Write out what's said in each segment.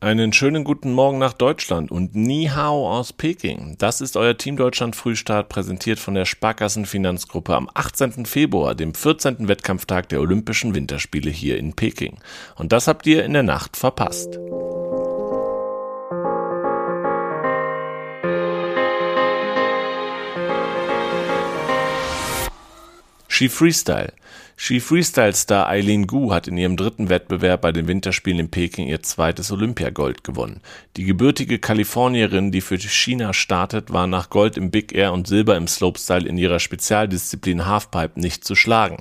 Einen schönen guten Morgen nach Deutschland und Ni Hao aus Peking. Das ist euer Team Deutschland Frühstart, präsentiert von der Sparkassen Finanzgruppe am 18. Februar, dem 14. Wettkampftag der Olympischen Winterspiele hier in Peking. Und das habt ihr in der Nacht verpasst. Ski Freestyle. Ski Freestyle-Star Eileen Gu hat in ihrem dritten Wettbewerb bei den Winterspielen in Peking ihr zweites Olympiagold gewonnen. Die gebürtige Kalifornierin, die für China startet, war nach Gold im Big Air und Silber im Slopestyle in ihrer Spezialdisziplin Halfpipe nicht zu schlagen.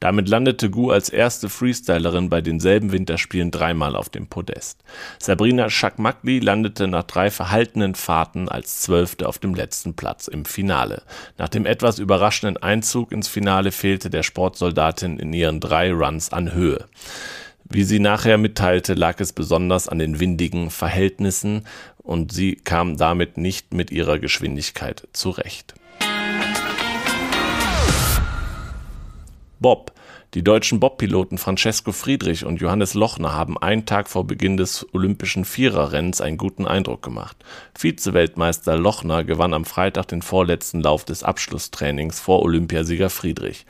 Damit landete Gu als erste Freestylerin bei denselben Winterspielen dreimal auf dem Podest. Sabrina Chakmakli landete nach drei verhaltenen Fahrten als Zwölfte auf dem letzten Platz im Finale. Nach dem etwas überraschenden Einzug ins Finale fehlte der Sportsoldat Kandidatin in ihren drei Runs an Höhe. Wie sie nachher mitteilte, lag es besonders an den windigen Verhältnissen und sie kam damit nicht mit ihrer Geschwindigkeit zurecht. Bob die deutschen Bobpiloten Francesco Friedrich und Johannes Lochner haben einen Tag vor Beginn des olympischen Viererrennens einen guten Eindruck gemacht. Vize-Weltmeister Lochner gewann am Freitag den vorletzten Lauf des Abschlusstrainings vor Olympiasieger Friedrich.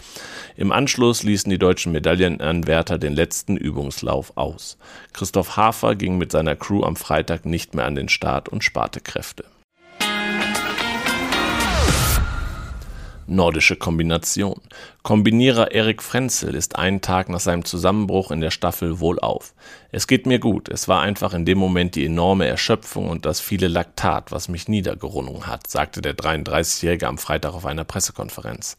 Im Anschluss ließen die deutschen Medaillenanwärter den letzten Übungslauf aus. Christoph Hafer ging mit seiner Crew am Freitag nicht mehr an den Start und sparte Kräfte. Nordische Kombination. Kombinierer Erik Frenzel ist einen Tag nach seinem Zusammenbruch in der Staffel wohlauf. Es geht mir gut. Es war einfach in dem Moment die enorme Erschöpfung und das viele Laktat, was mich niedergerungen hat, sagte der 33-Jährige am Freitag auf einer Pressekonferenz.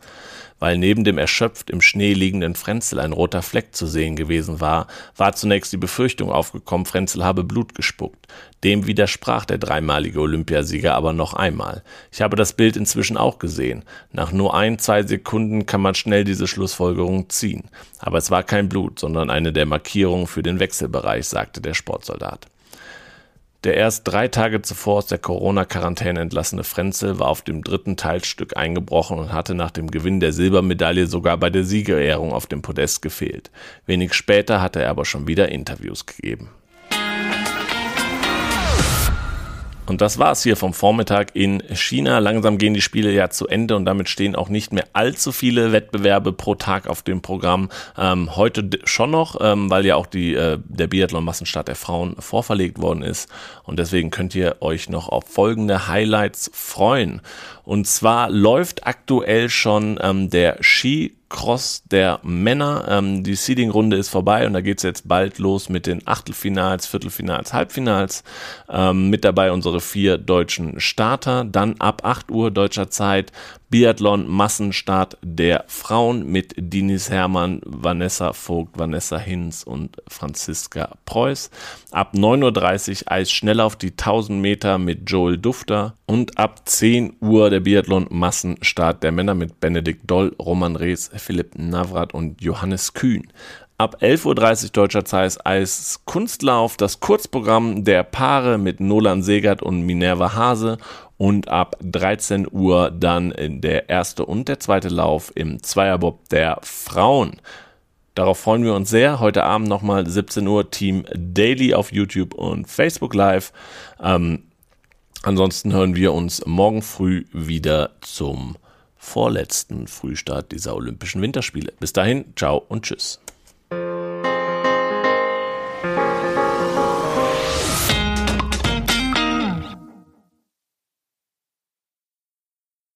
Weil neben dem erschöpft im Schnee liegenden Frenzel ein roter Fleck zu sehen gewesen war, war zunächst die Befürchtung aufgekommen, Frenzel habe Blut gespuckt. Dem widersprach der dreimalige Olympiasieger aber noch einmal. Ich habe das Bild inzwischen auch gesehen. Nach nur ein, zwei Sekunden kann man schnell diese Schlussfolgerung ziehen. Aber es war kein Blut, sondern eine der Markierungen für den Wechselbereich, sagte der Sportsoldat. Der erst drei Tage zuvor aus der Corona-Quarantäne entlassene Frenzel war auf dem dritten Teilstück eingebrochen und hatte nach dem Gewinn der Silbermedaille sogar bei der Siegerehrung auf dem Podest gefehlt. Wenig später hatte er aber schon wieder Interviews gegeben. Und das war's hier vom Vormittag in China. Langsam gehen die Spiele ja zu Ende und damit stehen auch nicht mehr allzu viele Wettbewerbe pro Tag auf dem Programm. Ähm, heute schon noch, ähm, weil ja auch die, äh, der Biathlon-Massenstart der Frauen vorverlegt worden ist. Und deswegen könnt ihr euch noch auf folgende Highlights freuen. Und zwar läuft aktuell schon ähm, der Ski Cross der Männer. Ähm, die Seeding-Runde ist vorbei und da geht's jetzt bald los mit den Achtelfinals, Viertelfinals, Halbfinals. Ähm, mit dabei unsere vier deutschen Starter. Dann ab 8 Uhr deutscher Zeit Biathlon Massenstart der Frauen mit Dinis Hermann, Vanessa Vogt, Vanessa Hinz und Franziska Preuß. Ab 9.30 Uhr Eis Schnelllauf die 1000 Meter mit Joel Dufter und ab 10 Uhr der Biathlon Massenstart der Männer mit Benedikt Doll, Roman Rees, Philipp Navrat und Johannes Kühn. Ab 11.30 Uhr deutscher Zeit als Kunstlauf das Kurzprogramm der Paare mit Nolan Segert und Minerva Hase und ab 13 Uhr dann der erste und der zweite Lauf im Zweierbob der Frauen. Darauf freuen wir uns sehr. Heute Abend nochmal 17 Uhr Team Daily auf YouTube und Facebook Live. Ähm, ansonsten hören wir uns morgen früh wieder zum vorletzten Frühstart dieser Olympischen Winterspiele. Bis dahin, ciao und tschüss.